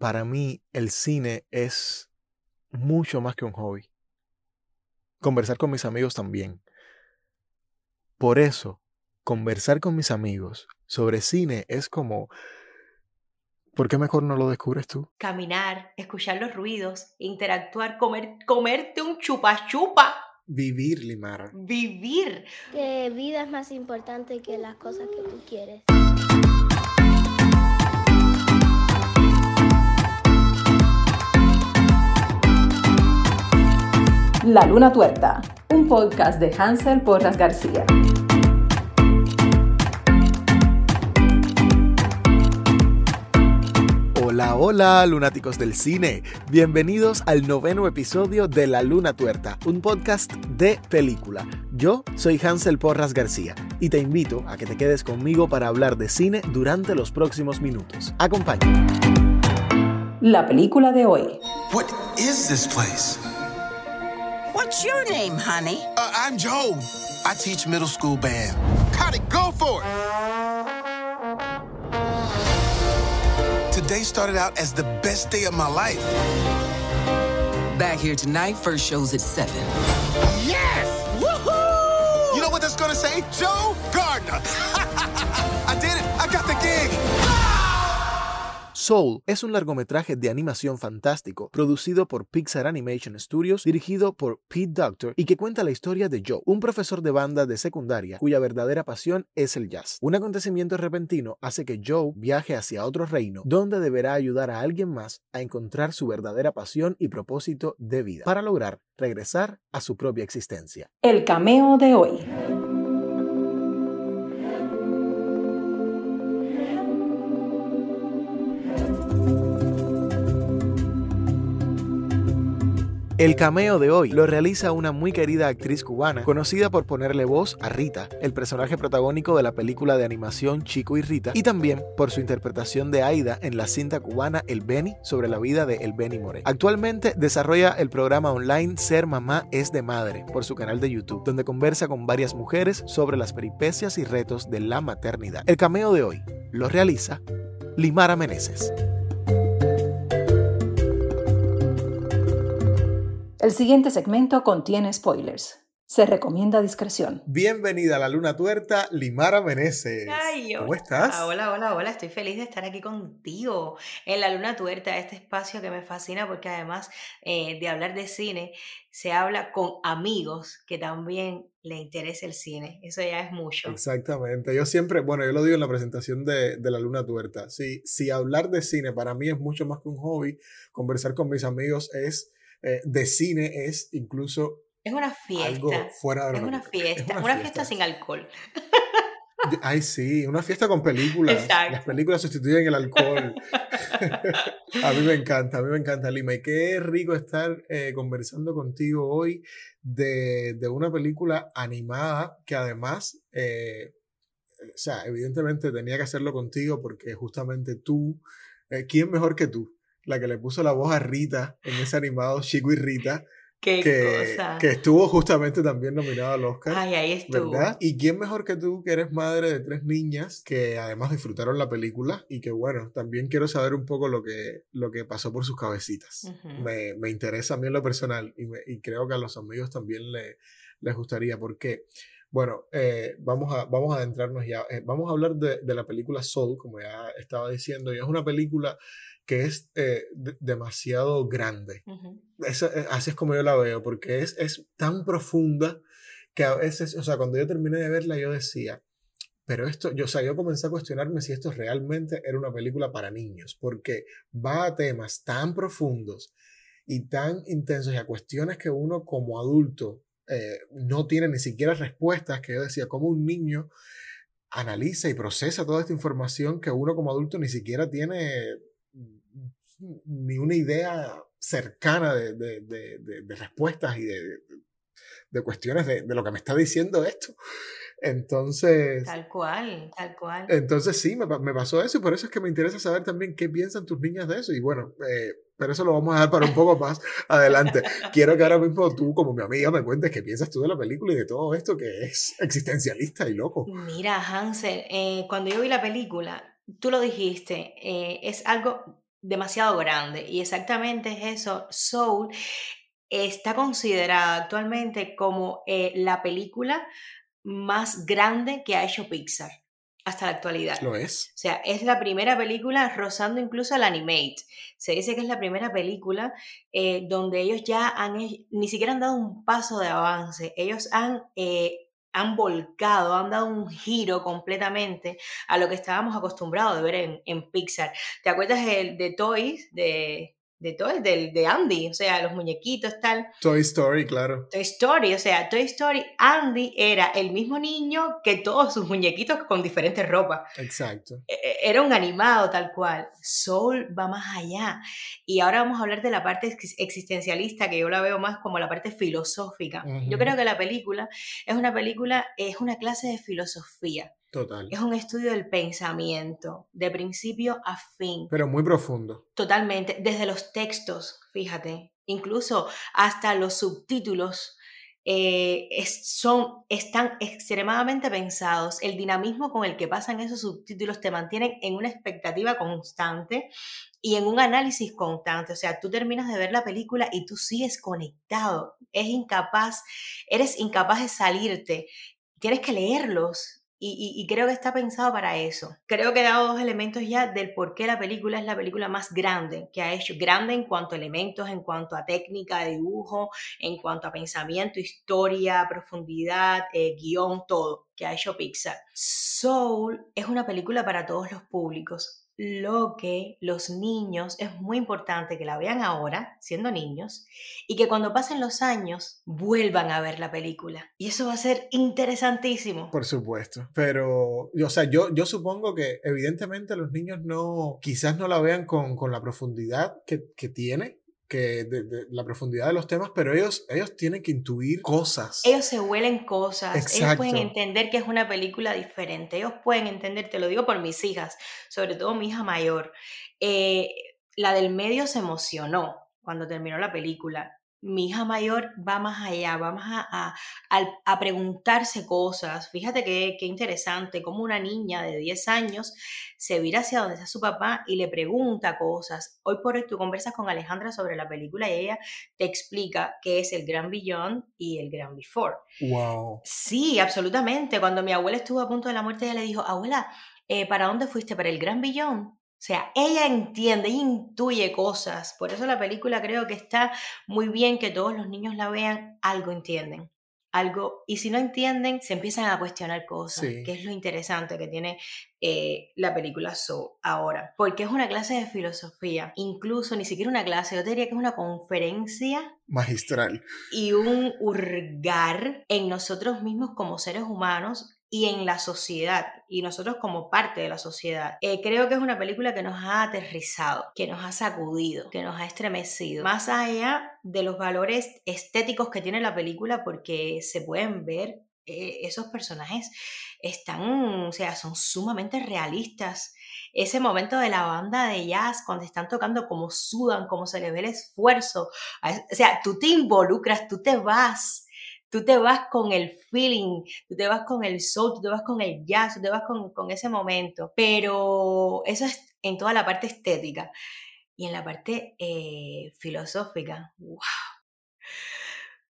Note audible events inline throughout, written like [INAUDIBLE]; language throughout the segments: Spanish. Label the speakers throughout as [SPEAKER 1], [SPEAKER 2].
[SPEAKER 1] para mí el cine es mucho más que un hobby. Conversar con mis amigos también. Por eso, conversar con mis amigos sobre cine es como... ¿Por qué mejor no lo descubres tú?
[SPEAKER 2] Caminar, escuchar los ruidos, interactuar, comer, comerte un chupa chupa.
[SPEAKER 1] Vivir, Limara.
[SPEAKER 2] Vivir.
[SPEAKER 3] Que vida es más importante que las cosas que tú quieres.
[SPEAKER 4] La Luna Tuerta, un podcast de Hansel Porras García.
[SPEAKER 1] Hola, hola, lunáticos del cine. Bienvenidos al noveno episodio de La Luna Tuerta, un podcast de película. Yo soy Hansel Porras García y te invito a que te quedes conmigo para hablar de cine durante los próximos minutos. Acompáñame.
[SPEAKER 4] La película de hoy.
[SPEAKER 5] What is this place?
[SPEAKER 6] What's your name, honey?
[SPEAKER 5] Uh, I'm Joe. I teach middle school band. Got it, go for it. Today started out as the best day of my life.
[SPEAKER 6] Back here tonight, first show's at 7.
[SPEAKER 5] Yes! Woohoo! You know what that's gonna say? Joe Gardner. [LAUGHS]
[SPEAKER 1] Soul es un largometraje de animación fantástico producido por Pixar Animation Studios, dirigido por Pete Doctor y que cuenta la historia de Joe, un profesor de banda de secundaria cuya verdadera pasión es el jazz. Un acontecimiento repentino hace que Joe viaje hacia otro reino donde deberá ayudar a alguien más a encontrar su verdadera pasión y propósito de vida para lograr regresar a su propia existencia.
[SPEAKER 4] El cameo de hoy.
[SPEAKER 1] El cameo de hoy lo realiza una muy querida actriz cubana, conocida por ponerle voz a Rita, el personaje protagónico de la película de animación Chico y Rita, y también por su interpretación de Aida en la cinta cubana El Beni sobre la vida de El Beni Moré. Actualmente desarrolla el programa online Ser Mamá es de Madre por su canal de YouTube, donde conversa con varias mujeres sobre las peripecias y retos de la maternidad. El cameo de hoy lo realiza Limara Meneses.
[SPEAKER 4] El siguiente segmento contiene spoilers. Se recomienda discreción.
[SPEAKER 1] Bienvenida a la Luna Tuerta, Limara Meneses.
[SPEAKER 2] Ay,
[SPEAKER 1] ¿Cómo estás?
[SPEAKER 2] Ah, hola, hola, hola. Estoy feliz de estar aquí contigo en la Luna Tuerta, este espacio que me fascina porque además eh, de hablar de cine, se habla con amigos que también le interesa el cine. Eso ya es mucho.
[SPEAKER 1] Exactamente. Yo siempre, bueno, yo lo digo en la presentación de, de la Luna Tuerta. Si, si hablar de cine para mí es mucho más que un hobby, conversar con mis amigos es eh, de cine es incluso
[SPEAKER 2] Es una
[SPEAKER 1] algo
[SPEAKER 2] fiesta.
[SPEAKER 1] fuera de lo
[SPEAKER 2] Es una. [LAUGHS]
[SPEAKER 1] Es
[SPEAKER 2] fiesta, una, fiesta sin alcohol.
[SPEAKER 1] Ay, sí, una fiesta con películas.
[SPEAKER 2] Exacto.
[SPEAKER 1] Las películas sustituyen el alcohol. [LAUGHS] [LAUGHS] a mí me encanta, a mí me encanta, Lima. Y qué rico estar eh, conversando contigo hoy de, de una película animada que además, eh, o sea, evidentemente tenía que hacerlo contigo porque justamente tú, eh, ¿quién mejor que tú? La que le puso la voz a Rita en ese animado Chico y Rita,
[SPEAKER 2] Qué
[SPEAKER 1] que,
[SPEAKER 2] cosa.
[SPEAKER 1] que estuvo justamente también nominado al Oscar.
[SPEAKER 2] Ay, ahí estuvo.
[SPEAKER 1] ¿Verdad? ¿Y quién mejor que tú, que eres madre de tres niñas, que además disfrutaron la película y que bueno, también quiero saber un poco lo que, lo que pasó por sus cabecitas.
[SPEAKER 2] Ujú.
[SPEAKER 1] me, me interesa a mí en lo personal y, me- y creo que a los amigos también le- les gustaría porque, bueno, eh, vamos, a, vamos a adentrarnos ya, eh, vamos a hablar de, de la película Soul, como ya estaba diciendo, y es una película que es eh, de- demasiado grande. Eh, así es como yo la veo, porque es, es tan profunda que a veces, o sea, cuando yo terminé de verla, yo decía, pero esto, yo, o sea, yo comencé a cuestionarme si esto realmente era una película para niños, porque va a temas tan profundos y tan intensos y a cuestiones que uno como adulto eh, no tiene ni siquiera respuestas, que yo decía, como un niño analiza y procesa toda esta información que uno como adulto ni siquiera tiene ni una idea cercana de, de- de- de- respuestas y de, de cuestiones de, de lo que me está diciendo esto. Entonces,
[SPEAKER 2] Tal cual, tal cual.
[SPEAKER 1] entonces sí, me, me pasó eso y por eso es que me interesa saber también qué piensan tus niñas de eso. Y bueno, eh, pero eso lo vamos a dejar para un poco más [LAUGHS] adelante. Quiero que ahora mismo tú, como mi amiga, me cuentes qué piensas tú de la película y de todo esto que es existencialista y loco.
[SPEAKER 2] Mira, Hansel, eh, cuando yo vi la película, tú lo dijiste, eh, es algo demasiado grande. Y exactamente es eso. Soul está considerada actualmente como eh, la película más grande que ha hecho Pixar hasta la actualidad.
[SPEAKER 1] Lo es.
[SPEAKER 2] O sea, es la primera película rozando incluso al animate. Se dice que es la primera película eh, donde ellos ya han, ni siquiera han dado un paso de avance. Ellos han, eh, han volcado, han dado un giro completamente a lo que estábamos acostumbrados de ver en, en Pixar. ¿Te acuerdas de, de Toys, de, de todo, del de Andy, o sea, los muñequitos, tal.
[SPEAKER 1] Toy Story, claro.
[SPEAKER 2] Toy Story, o sea, Toy Story, Andy era el mismo niño que todos sus muñequitos con diferentes ropas.
[SPEAKER 1] Exacto.
[SPEAKER 2] E, e, Era un animado tal cual. Soul va más allá. Y ahora vamos a hablar de la parte ex- existencialista, que yo la veo más como la parte filosófica. Yo creo que la película es una película, es una clase de filosofía.
[SPEAKER 1] Total.
[SPEAKER 2] Es un estudio del pensamiento, de principio a fin.
[SPEAKER 1] Pero muy profundo.
[SPEAKER 2] Totalmente, desde los textos, fíjate, incluso hasta los subtítulos eh, es- son, están extremadamente pensados. El dinamismo con el que pasan esos subtítulos te mantienen en una expectativa constante y en un análisis constante. O sea, tú terminas de ver la película y tú sigues conectado. Es incapaz, eres incapaz de salirte. Tienes que leerlos. Y, creo que está pensado para eso. Creo que he dado dos elementos ya del por qué la película es la película más grande que ha hecho. Grande en cuanto a elementos, en cuanto a técnica de dibujo, en cuanto a pensamiento, historia, profundidad, eh, guion, todo que ha hecho Pixar. Soul es una película para todos los públicos. Lo que los niños es muy importante que la vean ahora, siendo niños, y que cuando pasen los años vuelvan a ver la película. Y eso va a ser interesantísimo.
[SPEAKER 1] Por supuesto. Pero, o sea, yo, yo supongo que evidentemente los niños no, quizás no la vean con, con la profundidad que, que tiene, que de, de la profundidad de los temas, pero ellos, ellos tienen que intuir cosas.
[SPEAKER 2] Ellos se huelen cosas, ellos pueden entender que es una película diferente, ellos pueden entender, te lo digo por mis hijas, sobre todo mi hija mayor. Eh, la del medio se emocionó cuando terminó la película. Mi hija mayor va más allá, va más a, a- a preguntarse cosas. Fíjate qué, qué interesante, como una niña de 10 años se vira hacia donde está su papá y le pregunta cosas. Hoy por hoy tú conversas con Alejandra sobre la película y ella te explica qué es el Gran Beyond y el Gran Before.
[SPEAKER 1] Wow.
[SPEAKER 2] Sí, absolutamente. Cuando mi abuela estuvo a punto de la muerte, ella le dijo, abuela, eh, ¿para dónde fuiste? ¿Para el Gran Billón? O sea, ella entiende, ella intuye cosas. Por eso la película creo que está muy bien que todos los niños la vean, algo entienden. Algo, y si no entienden, se empiezan a cuestionar cosas,
[SPEAKER 1] Sí.
[SPEAKER 2] que es lo interesante que tiene eh, la película Soul ahora. Porque es una clase de filosofía, incluso ni siquiera una clase, yo te diría que es una conferencia
[SPEAKER 1] Magistral.
[SPEAKER 2] y un hurgar en nosotros mismos como seres humanos y en la sociedad y nosotros como parte de la sociedad. Eh, creo que es una película que nos ha aterrizado, que nos ha sacudido, que nos ha estremecido. Más allá de los valores estéticos que tiene la película porque se pueden ver eh, esos personajes están, o sea, son sumamente realistas. Ese momento de la banda de jazz, cuando están tocando, como sudan, como se les ve el esfuerzo. O sea, tú te involucras, tú te vas, tú te vas con el feeling, tú te vas con el soul, tú te vas con el jazz, tú te vas con, con ese momento. Pero eso es en toda la parte estética. Y en la parte eh, filosófica, wow.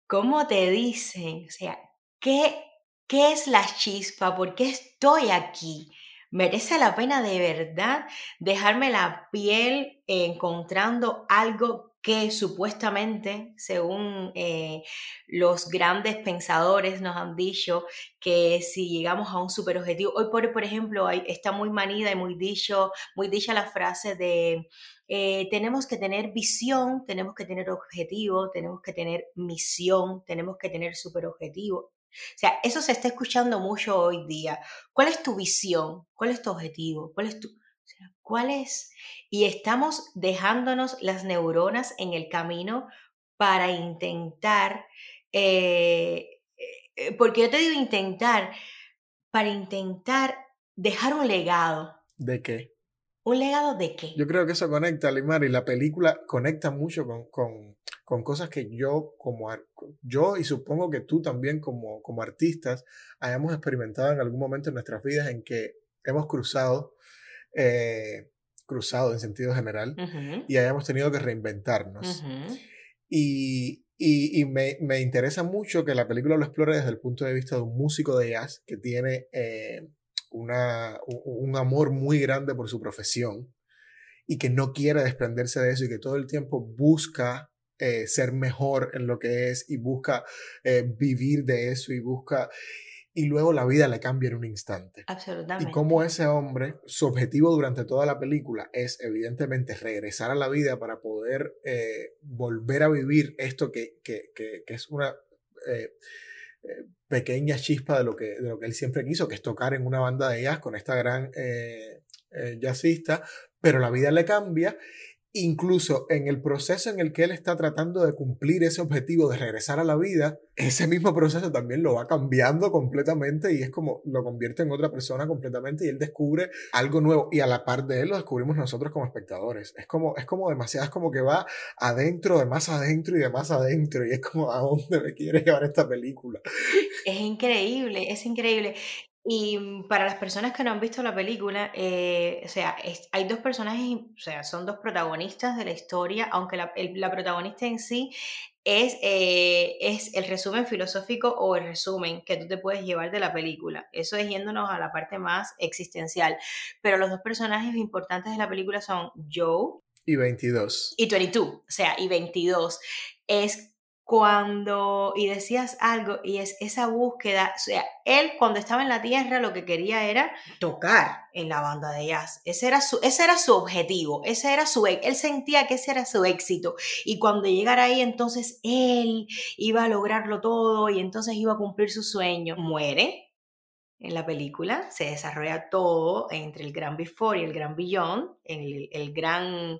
[SPEAKER 2] ¿Cómo te dicen? O sea, ¿qué, ¿qué es la chispa? ¿Por qué estoy aquí? ¿Merece la pena de verdad dejarme la piel encontrando algo que supuestamente, según eh, los grandes pensadores nos han dicho, que si llegamos a un superobjetivo, hoy por, ejemplo está muy manida y muy muy dicha la frase de eh, tenemos que tener visión, tenemos que tener objetivo, tenemos que tener misión, tenemos que tener superobjetivo. O sea, eso se está escuchando mucho hoy día. ¿Cuál es tu visión? ¿Cuál es tu objetivo? ¿Cuál es tu... sea, ¿Cuál es? Y estamos dejándonos las neuronas en el camino para intentar, eh, eh, porque yo te digo intentar, para intentar dejar un legado.
[SPEAKER 1] ¿De qué?
[SPEAKER 2] ¿Un legado de qué?
[SPEAKER 1] Yo creo que eso conecta, Limar, y la película conecta mucho con, con, con cosas que yo como yo y supongo que tú también como, como artistas hayamos experimentado en algún momento en nuestras vidas en que hemos cruzado eh, cruzado en sentido general y hayamos tenido que reinventarnos. Y, y- y me, me interesa mucho que la película lo explore desde el punto de vista de un músico de jazz que tiene eh, una, un amor muy grande por su profesión y que no quiere desprenderse de eso y que todo el tiempo busca eh, ser mejor en lo que es y busca eh, vivir de eso y busca... Y luego la vida le cambia en un instante.
[SPEAKER 2] Absolutamente.
[SPEAKER 1] Y cómo ese hombre, su objetivo durante toda la película es evidentemente regresar a la vida para poder eh, volver a vivir esto que, que- que- que es una eh, eh, pequeña chispa de lo, que, de lo que él siempre quiso, que es tocar en una banda de jazz con esta gran eh, jazzista, pero la vida le cambia. Incluso en el proceso en el que él está tratando de cumplir ese objetivo de regresar a la vida, ese mismo proceso también lo va cambiando completamente y es como lo convierte en otra persona completamente y él descubre algo nuevo y a la par de él lo descubrimos nosotros como espectadores. Es como, es como demasiado, es como que va adentro, de más adentro y de más adentro y es como a dónde me quiere llevar esta película.
[SPEAKER 2] Es increíble, es increíble. Y mm, para las personas que no han visto la película, eh, o sea, es- hay dos personajes, o sea, son dos protagonistas de la historia, aunque la, el- la protagonista en sí es, eh, es el resumen filosófico o el resumen que tú te puedes llevar de la película. Eso es yéndonos a la parte más existencial. Pero los dos personajes importantes de la película son Joe
[SPEAKER 1] Y 22.
[SPEAKER 2] y 22, o sea, y 22. Es cuando, y decías algo, y es esa búsqueda, o sea, él cuando estaba en la tierra lo que quería era tocar en la banda de jazz. Ese era su, ese era su objetivo, ese era su, e- él sentía que ese era su éxito. Y cuando llegara ahí, entonces él iba a lograrlo todo y entonces iba a cumplir su sueño. Muere, en la película se desarrolla todo entre el gran Before y el gran Beyond, el, el gran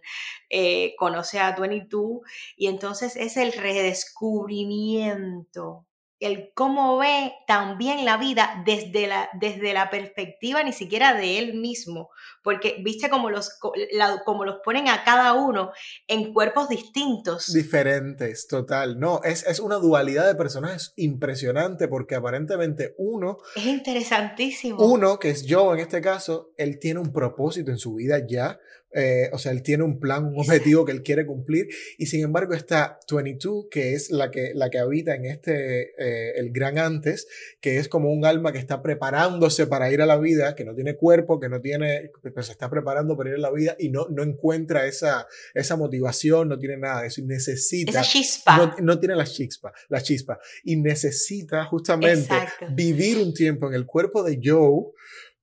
[SPEAKER 2] eh, conoce a 22 y entonces es el redescubrimiento, el cómo ve también la vida desde la, desde la perspectiva ni siquiera de él mismo, porque viste como los, como los ponen a cada uno en cuerpos distintos.
[SPEAKER 1] Diferentes, total. No, es, es una dualidad de personajes impresionante porque aparentemente uno
[SPEAKER 2] Es interesantísimo.
[SPEAKER 1] Uno, que es yo en este caso, él tiene un propósito en su vida ya, eh, o sea, él tiene un plan, un objetivo que él quiere cumplir, y sin embargo está 22, que es la que, la que habita en este, eh, el gran antes, que es como un alma que está preparándose para ir a la vida, que no tiene cuerpo, que no tiene, pero se está preparando para ir a la vida y no, no encuentra esa, esa motivación, no tiene nada de eso, y necesita
[SPEAKER 2] Esa chispa.
[SPEAKER 1] no, no tiene la chispa, la chispa y necesita justamente
[SPEAKER 2] Exacto.
[SPEAKER 1] vivir un tiempo en el cuerpo de Joe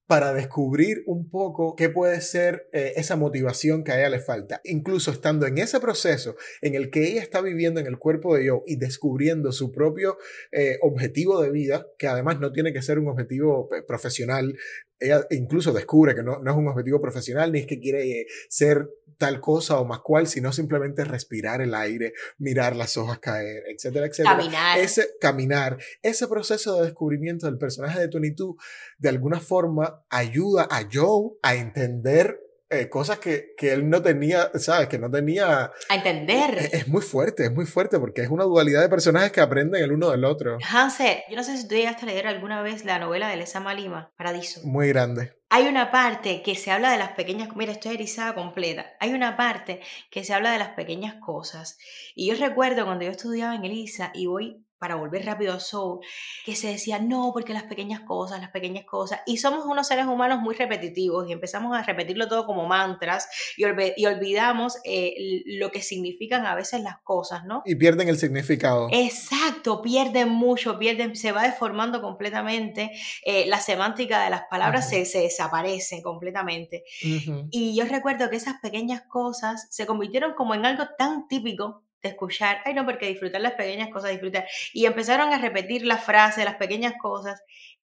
[SPEAKER 1] para descubrir un poco qué puede ser eh, esa motivación que a ella le falta. Incluso estando en ese proceso en el que ella está viviendo en el cuerpo de Joe y descubriendo su propio eh, objetivo de vida, que además no tiene que ser un objetivo eh, profesional, ella incluso descubre que no, no es un objetivo profesional, ni es que quiere eh, ser tal cosa o más cual, sino simplemente respirar el aire, mirar las hojas caer, etcétera, etcétera.
[SPEAKER 2] Caminar.
[SPEAKER 1] Ese caminar, ese proceso de descubrimiento del personaje de 22, de alguna forma ayuda a Joe a entender eh, cosas que, que él no tenía, ¿sabes? Que no tenía...
[SPEAKER 2] A entender.
[SPEAKER 1] Es, es muy fuerte, es muy fuerte porque es una dualidad de personajes que aprenden el uno del otro.
[SPEAKER 2] Hansel, yo no sé si tú llegaste a leer alguna vez la novela de Lesa Lima, Paradiso.
[SPEAKER 1] Muy grande.
[SPEAKER 2] Hay una parte que se habla de las pequeñas, mira, estoy erizada completa. Hay una parte que se habla de las pequeñas cosas. Y yo recuerdo cuando yo estudiaba en Elisa y voy para volver rápido a Soul, que se decía, no, porque las pequeñas cosas, las pequeñas cosas. Y somos unos seres humanos muy repetitivos y empezamos a repetirlo todo como mantras y, olvidamos eh, lo que significan a veces las cosas, ¿no?
[SPEAKER 1] Y pierden el significado.
[SPEAKER 2] Exacto, pierden mucho, pierden, se va deformando completamente, eh, la semántica de las palabras se, se desaparece completamente. Y yo recuerdo que esas pequeñas cosas se convirtieron como en algo tan típico de escuchar, ay no, porque disfrutar las pequeñas cosas, disfrutar. Y empezaron a repetir la frase, las pequeñas cosas.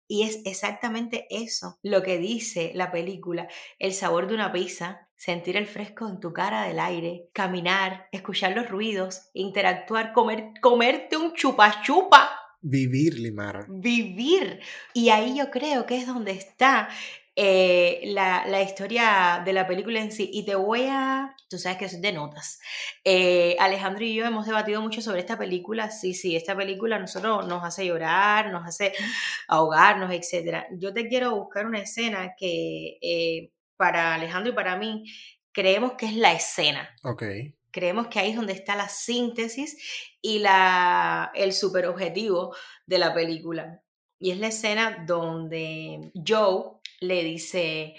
[SPEAKER 2] Y es exactamente eso lo que dice la película, el sabor de una pizza, sentir el fresco en tu cara del aire, caminar, escuchar los ruidos, interactuar, comer, comerte un chupa chupa,
[SPEAKER 1] Vivir, Limara.
[SPEAKER 2] vivir. Y ahí yo creo que es donde está eh, la, la historia de la película en sí. Y te voy a, tú sabes que soy de notas. Eh, Alejandro y yo hemos debatido mucho sobre esta película. Sí, sí, esta película a nosotros nos hace llorar, nos hace [LAUGHS] ahogarnos, etc. Yo te quiero buscar una escena que eh, para Alejandro y para mí creemos que es la escena.
[SPEAKER 1] Ok.
[SPEAKER 2] Creemos que ahí es donde está la síntesis y la, el superobjetivo de la película. Y es la escena donde Joe le dice,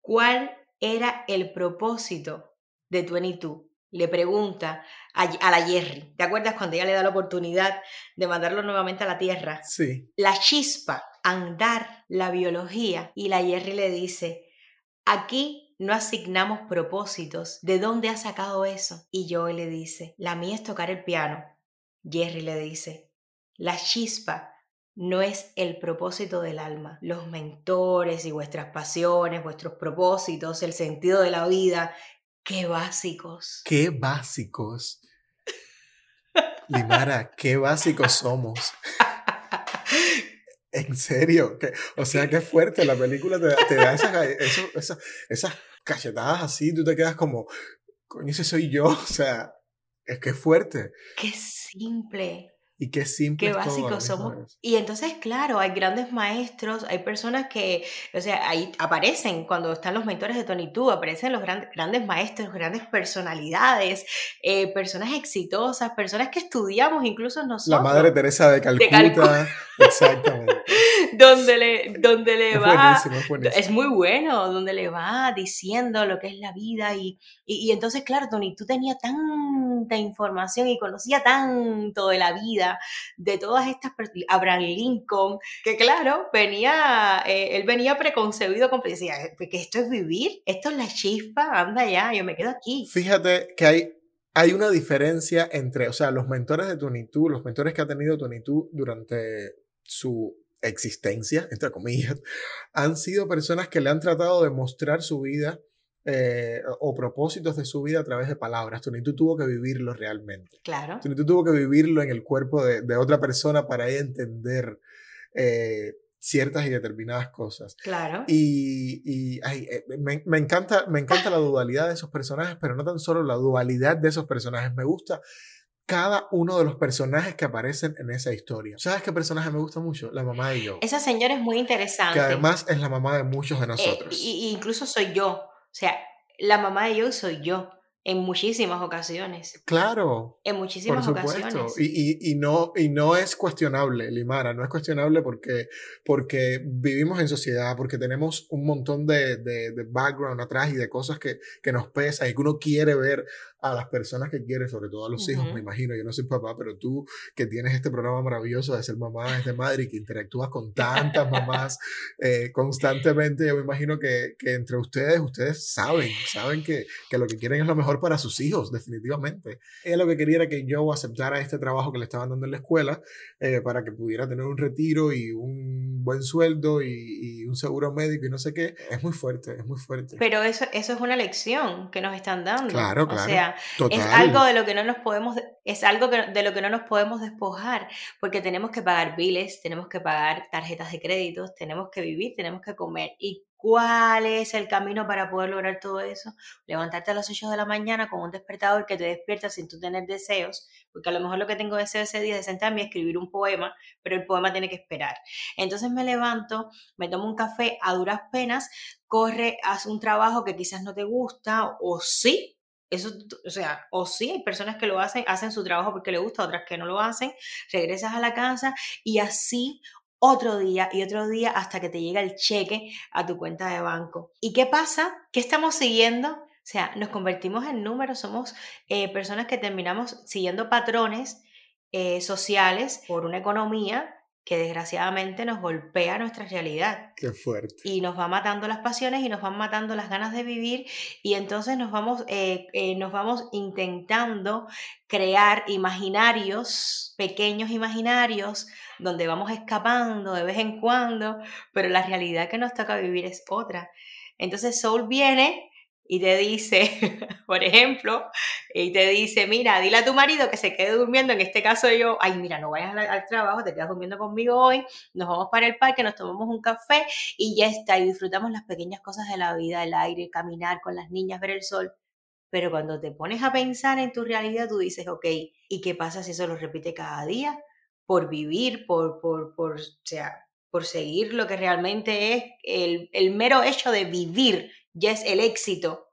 [SPEAKER 2] ¿cuál era el propósito de 22? Le pregunta a, a la Jerry. ¿Te acuerdas cuando ella le da la oportunidad de mandarlo nuevamente a la Tierra?
[SPEAKER 1] Sí.
[SPEAKER 2] La chispa, andar, la biología. Y la Jerry le dice, aquí no asignamos propósitos. ¿De dónde has sacado eso? Y Joe le dice, la mía es tocar el piano. Jerry le dice, la chispa no es el propósito del alma. Los mentores y vuestras pasiones, vuestros propósitos, el sentido de la vida, qué básicos.
[SPEAKER 1] Qué básicos. Limara, qué básicos somos. [LAUGHS] En serio, o sea, qué fuerte la película te, te da esas, eso- esas, esas cachetadas así, tú te quedas como, coño, ese soy yo, o sea, es que es fuerte
[SPEAKER 2] Qué simple.
[SPEAKER 1] Y qué simple
[SPEAKER 2] Qué básicos somos.
[SPEAKER 1] vez.
[SPEAKER 2] Y entonces, claro, hay grandes maestros, hay personas que, o sea, ahí aparecen cuando están los mentores de Tony Tú, aparecen los gran- grandes maestros, grandes personalidades, eh, personas exitosas, personas que estudiamos incluso nosotros.
[SPEAKER 1] La madre Teresa de Calcuta,
[SPEAKER 2] Calcuta. [LAUGHS]
[SPEAKER 1] exactamente. [LAUGHS]
[SPEAKER 2] donde le, donde le
[SPEAKER 1] Es
[SPEAKER 2] va.
[SPEAKER 1] buenísimo, es buenísimo.
[SPEAKER 2] Es muy bueno, donde le va diciendo lo que es la vida y, y, y entonces, claro, Tony, tú tenías tanta información y conocía tanto de la vida, de todas estas personas, Abraham Lincoln, que claro, venía, eh, él venía preconcebido, con- decía, que esto es vivir, esto es la chispa, anda ya, yo me quedo aquí.
[SPEAKER 1] Fíjate que hay, hay una diferencia entre, o sea, los mentores de Tony Tú, los mentores que ha tenido Tony Tú durante su existencia, entre comillas, han sido personas que le han tratado de mostrar su vida eh, o propósitos de su vida a través de palabras. Tony Tú tuvo que vivirlo realmente.
[SPEAKER 2] Claro.
[SPEAKER 1] Tony Tú tuvo que vivirlo en el cuerpo de, de otra persona para entender eh, ciertas y determinadas cosas.
[SPEAKER 2] Claro.
[SPEAKER 1] Y, y, ay, eh, me, me encanta, me encanta la dualidad de esos personajes, pero no tan solo la dualidad de esos personajes. Me gusta cada uno de los personajes que aparecen en esa historia. ¿Sabes qué personaje me gusta mucho? La mamá de Joe.
[SPEAKER 2] Esa señora es muy interesante.
[SPEAKER 1] Que además es la mamá de muchos de
[SPEAKER 2] Eh,
[SPEAKER 1] nosotros.
[SPEAKER 2] y, y incluso soy yo. O sea, la mamá de Joe soy yo en muchísimas ocasiones.
[SPEAKER 1] Claro.
[SPEAKER 2] En
[SPEAKER 1] Por
[SPEAKER 2] muchísimas
[SPEAKER 1] supuesto.
[SPEAKER 2] ocasiones.
[SPEAKER 1] Y, y, y, no, y no es cuestionable, Limara, no es cuestionable porque, porque vivimos en sociedad, porque tenemos un montón de, de, de background atrás y de cosas que, que nos pesan y que uno quiere ver a las personas que quiere, sobre todo a los hijos, me imagino. Yo no soy papá, pero tú que tienes este programa maravilloso de ser mamá desde madre y que interactúas con tantas mamás [LAUGHS] eh, constantemente, yo me imagino que, que entre ustedes, ustedes saben, saben que, que lo que quieren es lo mejor para sus hijos, definitivamente. Ella lo que quería era que Joe aceptara este trabajo que le estaban dando en la escuela eh, para que pudiera tener un retiro y un buen sueldo y, y un seguro médico y no sé qué. Es muy fuerte, es muy fuerte.
[SPEAKER 2] Pero eso, eso es una lección que nos están dando.
[SPEAKER 1] Claro,
[SPEAKER 2] O
[SPEAKER 1] claro.
[SPEAKER 2] sea,
[SPEAKER 1] Total.
[SPEAKER 2] es algo de lo que no nos podemos, es algo de lo que no nos podemos despojar, porque tenemos que pagar biles, tenemos que pagar tarjetas de créditos, tenemos que vivir, tenemos que comer. ¿Y cuál es el camino para poder lograr todo eso? Levantarte a las 8 de la mañana con un despertador que te despierta sin tú tener deseos, porque a lo mejor lo que tengo deseo ese día es sentarme y escribir un poema, pero el poema tiene que esperar. Entonces me levanto, me tomo un café a duras penas, corre, haz un trabajo que quizás no te gusta, o sí, eso, o sea, o sí, hay personas que lo hacen, hacen su trabajo porque les gusta, otras que no lo hacen, regresas a la casa y así otro día y otro día hasta que te llega el cheque a tu cuenta de banco. ¿Y qué pasa? ¿Qué estamos siguiendo? O sea, nos convertimos en números, somos eh, personas que terminamos siguiendo patrones eh, sociales por una economía que desgraciadamente nos golpea nuestra realidad
[SPEAKER 1] Qué fuerte.
[SPEAKER 2] y nos va matando las pasiones y nos van matando las ganas de vivir y entonces nos vamos, eh, eh, nos vamos intentando crear imaginarios, pequeños imaginarios, donde vamos escapando de vez en cuando, pero la realidad que nos toca vivir es otra. Entonces Soul viene y te dice, [LAUGHS] por ejemplo, y te dice, mira, dile a tu marido que se quede durmiendo, en este caso yo, ay, mira, no vayas al, al trabajo, te quedas durmiendo conmigo hoy, nos vamos para el parque, nos tomamos un café y ya está, y disfrutamos las pequeñas cosas de la vida, el aire, caminar con las niñas, ver el sol. Pero cuando te pones a pensar en tu realidad, tú dices, ok, ¿y qué pasa si eso lo repite cada día? Por vivir, por, por, por, o sea, por seguir lo que realmente es el, el mero hecho de vivir, ya es el éxito.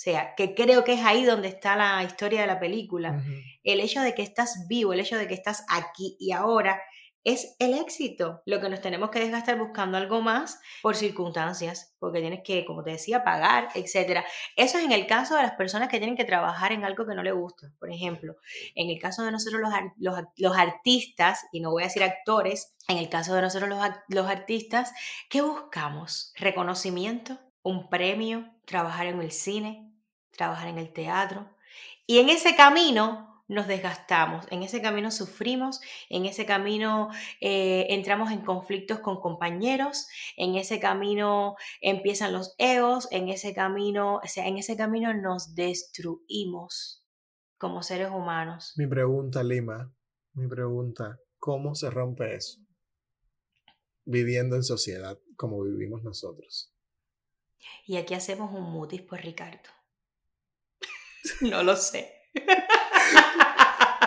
[SPEAKER 2] O sea, que creo que es ahí donde está la historia de la película.
[SPEAKER 1] Ujú.
[SPEAKER 2] El hecho de que estás vivo, el hecho de que estás aquí y ahora, es el éxito. Lo que nos tenemos que desgastar buscando algo más por circunstancias, porque tienes que, como te decía, pagar, etc. Eso es en el caso de las personas que tienen que trabajar en algo que no les gusta. Por ejemplo, en el caso de nosotros los, los, los artistas, y no voy a decir actores, en el caso de nosotros los, los artistas, ¿qué buscamos? Reconocimiento, un premio, trabajar en el cine, trabajar en el teatro. Y en ese camino nos desgastamos, en ese camino sufrimos, en ese camino eh, entramos en conflictos con compañeros, en ese camino empiezan los egos, en ese camino, o sea, en ese camino nos destruimos como seres humanos.
[SPEAKER 1] Mi pregunta, Lima, mi pregunta, ¿cómo se rompe eso? Viviendo en sociedad como vivimos nosotros.
[SPEAKER 2] Y aquí hacemos un mutis por Ricardo. [LAUGHS] No lo sé.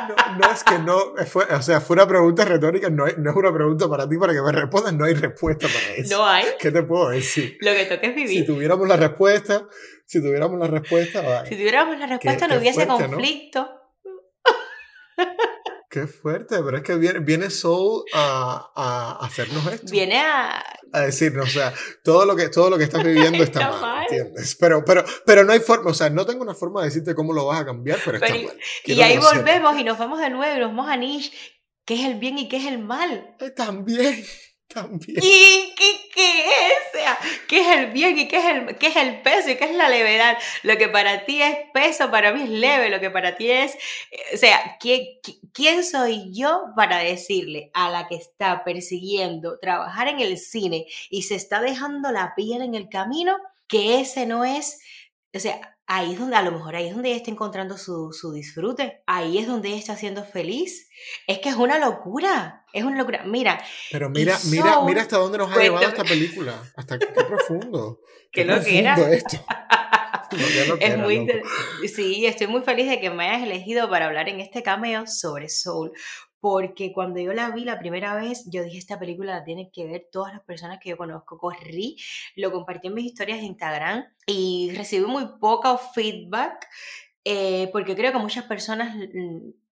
[SPEAKER 1] No, no es que no, fue, o sea, fue una pregunta retórica, no, hay- no es una pregunta para ti para que me respondas, no hay respuesta para eso.
[SPEAKER 2] No hay.
[SPEAKER 1] ¿Qué te puedo decir?
[SPEAKER 2] Lo que toca es
[SPEAKER 1] Si
[SPEAKER 2] vivir.
[SPEAKER 1] tuviéramos la respuesta, si tuviéramos la respuesta, vale.
[SPEAKER 2] Si tuviéramos la respuesta, no
[SPEAKER 1] qué
[SPEAKER 2] hubiese
[SPEAKER 1] fuerte, ¿no? Qué fuerte, pero es que viene, viene Soul a, a hacernos esto.
[SPEAKER 2] Viene a.
[SPEAKER 1] A decirnos, o sea, todo lo que, todo lo que estás viviendo [LAUGHS] está,
[SPEAKER 2] Está
[SPEAKER 1] mal,
[SPEAKER 2] mal.
[SPEAKER 1] ¿entiendes? Pero, pero, pero no hay forma, o sea, no tengo una forma de decirte cómo lo vas a cambiar, pero está
[SPEAKER 2] Pero-
[SPEAKER 1] mal.
[SPEAKER 2] Y ahí volvemos y nos vamos de nuevo y nos vamos a Nish. ¿Qué es el bien y qué es el mal?
[SPEAKER 1] También,
[SPEAKER 2] ¿Y qué, es? O ¿qué es el bien y qué es el, qué es el peso y qué es la levedad? Lo que para ti es peso, para mí es leve. Lo que para ti es. eh, O sea, ¿qué- qué- ¿quién soy yo para decirle a la que está persiguiendo trabajar en el cine y se está dejando la piel en el camino que ese no es. O sea, ahí es donde, a lo mejor ahí es donde ella está encontrando su, su disfrute. Ahí es donde ella está siendo feliz. Es que es una locura. Es una locura. Mira,
[SPEAKER 1] Pero mira, mira, mira hasta dónde nos ha llevado esta película. Hasta qué, [LAUGHS] qué profundo.
[SPEAKER 2] Qué
[SPEAKER 1] Qué
[SPEAKER 2] loquera.
[SPEAKER 1] profundo esto. No, [LAUGHS] qué
[SPEAKER 2] Es muy inter- Sí, estoy muy feliz de que me hayas elegido para hablar en este cameo sobre Soul. Porque cuando yo la vi la primera vez, yo dije, esta película la tienen que ver todas las personas que yo conozco. Corrí, lo compartí en mis historias de Instagram y recibí muy poco feedback eh, porque creo que muchas personas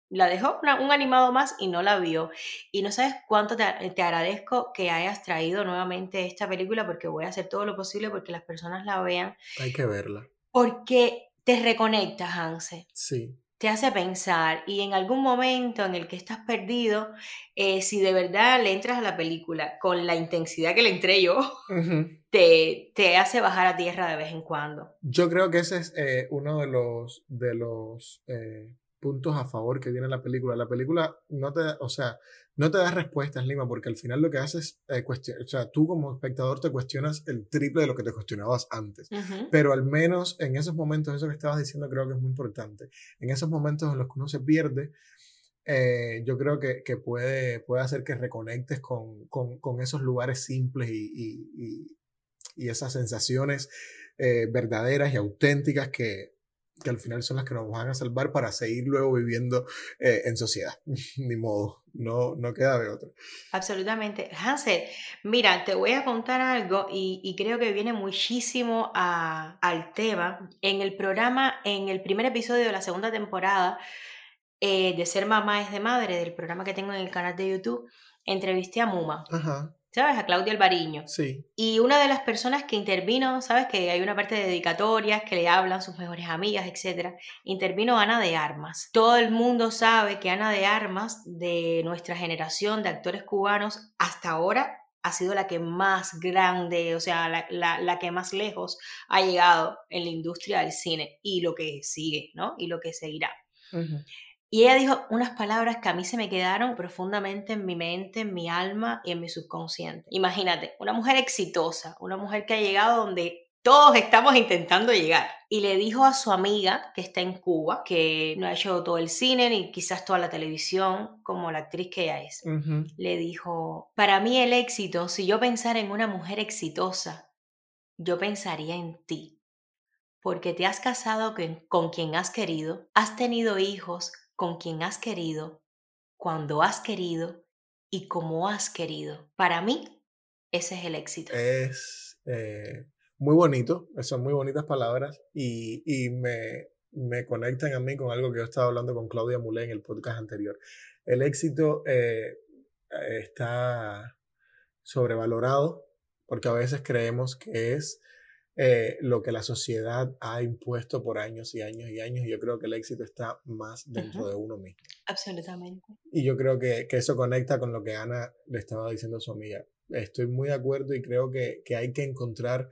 [SPEAKER 2] la dejó una- un animado más y no la vio. Y no sabes cuánto te, te agradezco que hayas traído nuevamente esta película porque voy a hacer todo lo posible porque las personas la vean
[SPEAKER 1] Hay que verla.
[SPEAKER 2] porque te reconectas, Hanse,
[SPEAKER 1] Sí.
[SPEAKER 2] Te hace pensar y en algún momento en el que estás perdido, eh, si de verdad le entras a la película con la intensidad que le entré yo, [LAUGHS] te, te hace bajar a tierra de vez en cuando.
[SPEAKER 1] Yo creo que ese es eh, uno de los, de los eh, puntos a favor que tiene la película. La película no te, o sea, no te da respuestas, Lima, porque al final lo que haces es cuestionar, o sea, tú como espectador te cuestionas el triple de lo que te cuestionabas antes. Pero al menos en esos momentos, eso que estabas diciendo creo que es muy importante. En esos momentos en los que uno se pierde, eh, yo creo que, que puede, puede hacer que reconectes con, con, con esos lugares simples y, y, y- y esas sensaciones eh, verdaderas y auténticas que, que al final son las que nos van a salvar para seguir luego viviendo eh, en sociedad. [LAUGHS] Ni modo, no, no queda de otra.
[SPEAKER 2] Absolutamente. Hansel, mira, te voy a contar algo y, y creo que viene muchísimo a- al tema. En el programa, en el primer episodio de la segunda temporada eh, de Ser Mamá es de Madre, del programa que tengo en el canal de YouTube, entrevisté a Muma,
[SPEAKER 1] Ajá,
[SPEAKER 2] ¿sabes? A Claudia Alvariño.
[SPEAKER 1] sí.
[SPEAKER 2] Y una de las personas que intervino, ¿sabes? Que hay una parte de dedicatorias que le hablan sus mejores amigas, etc. Intervino Ana de Armas. Todo el mundo sabe que Ana de Armas, de nuestra generación de actores cubanos, hasta ahora ha sido la que más grande, o sea, la, la- la que más lejos ha llegado en la industria del cine y lo que sigue, ¿no? Y lo que seguirá.
[SPEAKER 1] Ujú.
[SPEAKER 2] Y ella dijo unas palabras que a mí se me quedaron profundamente en mi mente, en mi alma y en mi subconsciente. Imagínate, una mujer exitosa, una mujer que ha llegado donde todos estamos intentando llegar. Y le dijo a su amiga que está en Cuba, que no ha hecho todo el cine ni quizás toda la televisión como la actriz que ella es. Le dijo, para mí el éxito, si yo pensara en una mujer exitosa, yo pensaría en ti porque te has casado con quien has querido, has tenido hijos con quien has querido, cuando has querido y como has querido. Para mí, ese es el éxito.
[SPEAKER 1] es eh, muy bonito, son muy bonitas palabras y, y me, me conectan a mí con algo que yo estaba hablando con Claudia Mulé en el podcast anterior. El éxito eh, está sobrevalorado porque a veces creemos que es eh, lo que la sociedad ha impuesto por años y años y años. Y yo creo que el éxito está más dentro de uno mismo.
[SPEAKER 2] Absolutamente.
[SPEAKER 1] Y yo creo que, que, eso conecta con lo que Ana le estaba diciendo a su amiga. Estoy muy de acuerdo y creo que, que hay que encontrar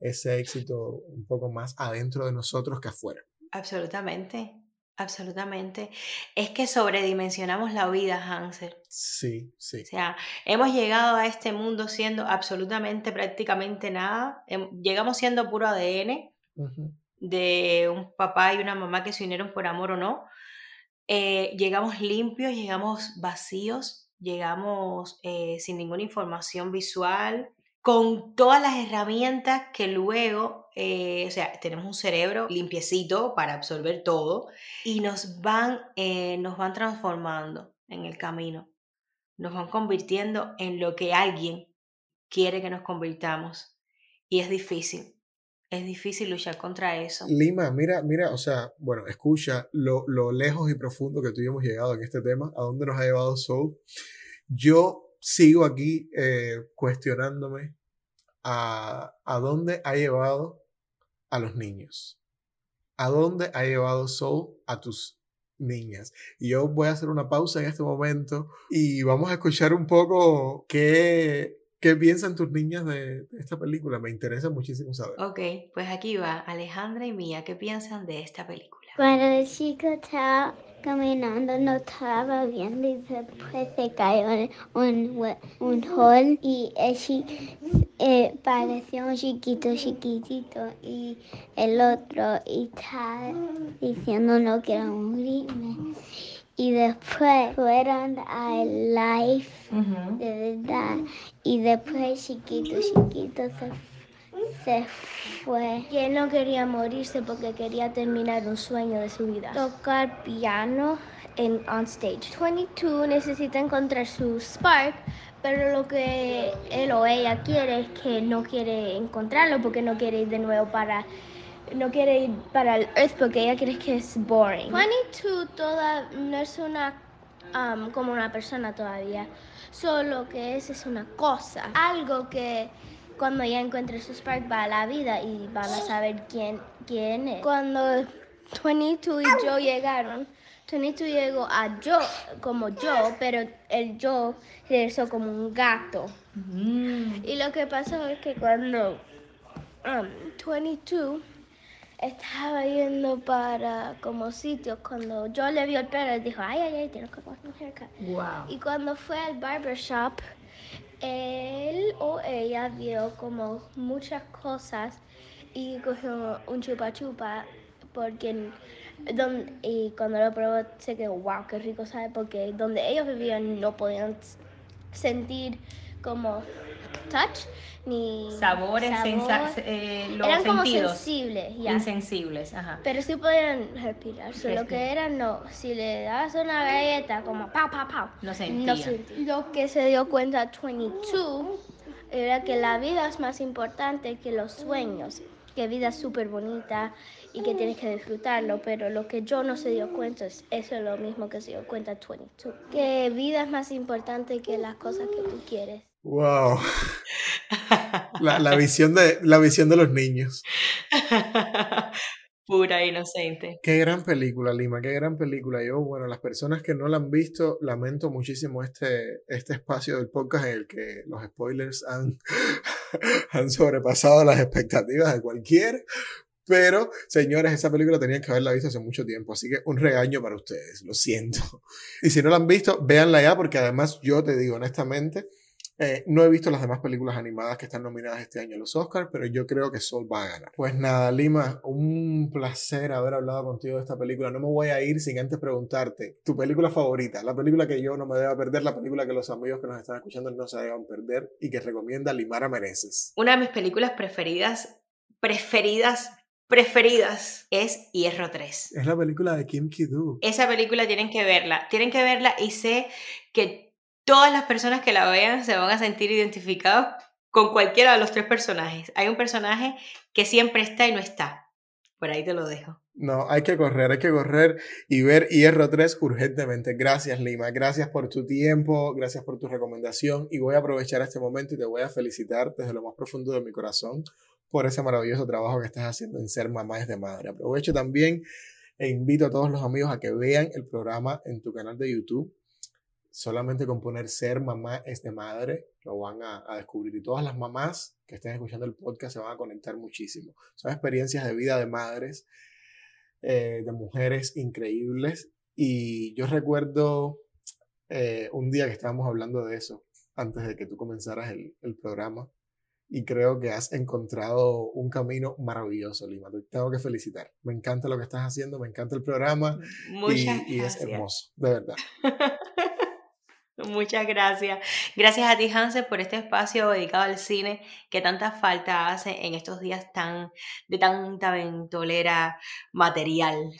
[SPEAKER 1] ese éxito un poco más adentro de nosotros que afuera.
[SPEAKER 2] Absolutamente. Absolutamente. Es que sobredimensionamos la vida, Hansel.
[SPEAKER 1] Sí, sí.
[SPEAKER 2] O sea, hemos llegado a este mundo siendo absolutamente, prácticamente nada. Llegamos siendo puro ADN de un papá y una mamá que se unieron por amor o no. Eh, llegamos limpios, llegamos vacíos, llegamos eh, sin ninguna información visual, con todas las herramientas que luego, eh, o sea, tenemos un cerebro limpiecito para absorber todo y nos van, eh, nos van transformando en el camino, nos van convirtiendo en lo que alguien quiere que nos convirtamos. Y es difícil, es difícil luchar contra eso.
[SPEAKER 1] Lima, mira, mira, o sea, bueno, escucha lo, lo lejos y profundo que tú y hemos llegado en este tema, a dónde nos ha llevado Soul. Yo sigo aquí eh, cuestionándome a, a dónde ha llevado a los niños. ¿A dónde ha llevado Soul a tus niñas? Y yo voy a hacer una pausa en este momento y vamos a escuchar un poco qué, qué piensan tus niñas de, esta película. Me interesa muchísimo saber.
[SPEAKER 2] Ok, pues aquí va Alejandra y Mía. ¿Qué piensan de esta película?
[SPEAKER 3] Cuando el chico estaba caminando no estaba viendo y después se cayó en un, un hall y el eh, parecía un chiquito chiquitito y el otro está diciendo no quiero morirme y después fueron al life de verdad y después chiquito chiquito se se fue.
[SPEAKER 7] Y él no quería morirse porque quería terminar un sueño de su vida. Tocar piano en on stage. 22 necesita encontrar su spark, pero lo que él o ella quiere es que no quiere encontrarlo porque no quiere ir de nuevo para no quiere ir para el Earth porque ella cree que es boring. 22 toda no es una um, como una persona todavía, solo que es es una cosa, algo que cuando ya encuentre su spark va a la vida y van a saber quién, quién es. Cuando 22 y yo llegaron, 22 llegó a yo como yo, pero el yo regresó como un gato. Mm. Y lo que pasó es que cuando 22 um, estaba yendo para como sitios, cuando yo le vi el pelo, dijo, ay, ay, ay, tiene como un haircut.
[SPEAKER 2] Wow.
[SPEAKER 7] Y cuando fue al barbershop, él o ella vio como muchas cosas y cogió un chupa chupa porque donde, y cuando lo probó se quedó wow qué rico sabe porque donde ellos vivían no podían sentir como touch ni
[SPEAKER 2] sabores,
[SPEAKER 7] sabor.
[SPEAKER 2] eh, los
[SPEAKER 7] eran como
[SPEAKER 2] sentidos
[SPEAKER 7] sensibles ya.
[SPEAKER 2] insensibles ajá.
[SPEAKER 7] pero sí podían respirar solo que era no si le dabas una galleta como pau
[SPEAKER 2] no sentía.
[SPEAKER 7] no sentía lo que se dio cuenta 22 era que la vida es más importante que los sueños que vida es súper bonita y que tienes que disfrutarlo, pero lo que yo no se dio cuenta es eso es lo mismo que se dio cuenta 22, que vida es más importante que las cosas que tú quieres.
[SPEAKER 1] Wow. La, la, visión de, la visión de los niños. [LAUGHS]
[SPEAKER 2] Pura inocente.
[SPEAKER 1] Qué gran película, Lima, qué gran película. Yo, bueno, las personas que no la han visto, lamento muchísimo este, este espacio del podcast en el que los spoilers han, [LAUGHS] han sobrepasado las expectativas de cualquier. Pero, señores, esa película tenían que haberla visto hace mucho tiempo, así que un regaño para ustedes, lo siento. [LAUGHS] Y si no la han visto, véanla ya, porque además yo te digo honestamente, eh, no he visto las demás películas animadas que están nominadas este año a los Oscars, pero yo creo que Soul va a ganar. Pues nada, Lima, un placer haber hablado contigo de esta película. No me voy a ir sin antes preguntarte tu película favorita, la película que yo no me deba perder, la película que los amigos que nos están escuchando no se deban perder y que recomienda Limara Mereces.
[SPEAKER 2] Una de mis películas preferidas, preferidas, preferidas es Hierro 3.
[SPEAKER 1] Es la película de Kim Ki-doo.
[SPEAKER 2] Esa película tienen que verla, tienen que verla y sé que todas las personas que la vean se van a sentir identificados con cualquiera de los tres personajes. Hay un personaje que siempre está y no está. Por ahí te lo dejo.
[SPEAKER 1] No, hay que correr, hay que correr y ver Hierro 3 urgentemente. Gracias, Lima. Gracias por tu tiempo, gracias por tu recomendación. Y voy a aprovechar este momento y te voy a felicitar desde lo más profundo de mi corazón por ese maravilloso trabajo que estás haciendo en ser mamá de madre. Aprovecho también e invito a todos los amigos a que vean el programa en tu canal de YouTube. Solamente con poner ser mamá es de madre lo van a, a, descubrir. Y todas las mamás que estén escuchando el podcast se van a conectar muchísimo. Son experiencias de vida de madres, eh, de mujeres increíbles. Y yo recuerdo eh, un día que estábamos hablando de eso, antes de que tú comenzaras el, el programa y creo que has encontrado un camino maravilloso, Lima. Te tengo que felicitar. Me encanta lo que estás haciendo, me encanta el programa
[SPEAKER 2] Muchas
[SPEAKER 1] y, y es hermoso, de verdad. [LAUGHS]
[SPEAKER 2] Muchas gracias. Gracias a ti, Hansen, por este espacio dedicado al cine que tanta falta hace en estos días tan, de tanta ventolera material.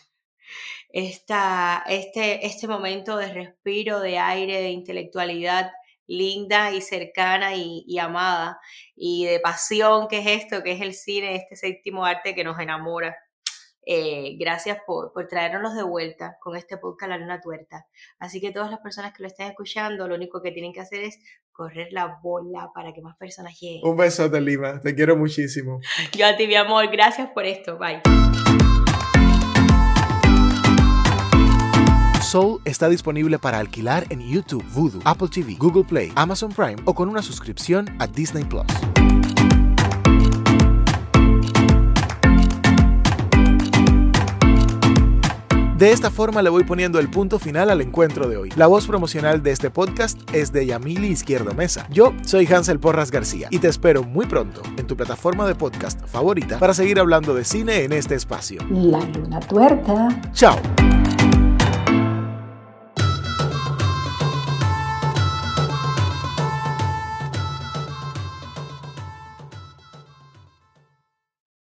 [SPEAKER 2] Esta, este, este momento de respiro, de aire, de intelectualidad linda y cercana y, y, amada y de pasión que es esto, que es el cine, este séptimo arte que nos enamora. Eh, gracias por, por traernos de vuelta con este podcast La Luna Tuerta. Así que todas las personas que lo estén escuchando, lo único que tienen que hacer es correr la bola para que más personas lleguen.
[SPEAKER 1] Un besote, Lima. Te quiero muchísimo. [LAUGHS]
[SPEAKER 2] Yo a ti, mi amor. Gracias por esto. Bye.
[SPEAKER 8] Soul está disponible para alquilar en YouTube, Vudu, Apple TV, Google Play, Amazon Prime o con una suscripción a Disney Plus. De esta forma le voy poniendo el punto final al encuentro de hoy. La voz promocional de este podcast es de Yamili Izquierdo Mesa. Yo soy Hansel Porras García y te espero muy pronto en tu plataforma de podcast favorita para seguir hablando de cine en este espacio.
[SPEAKER 4] La Luna Tuerta.
[SPEAKER 8] Chao.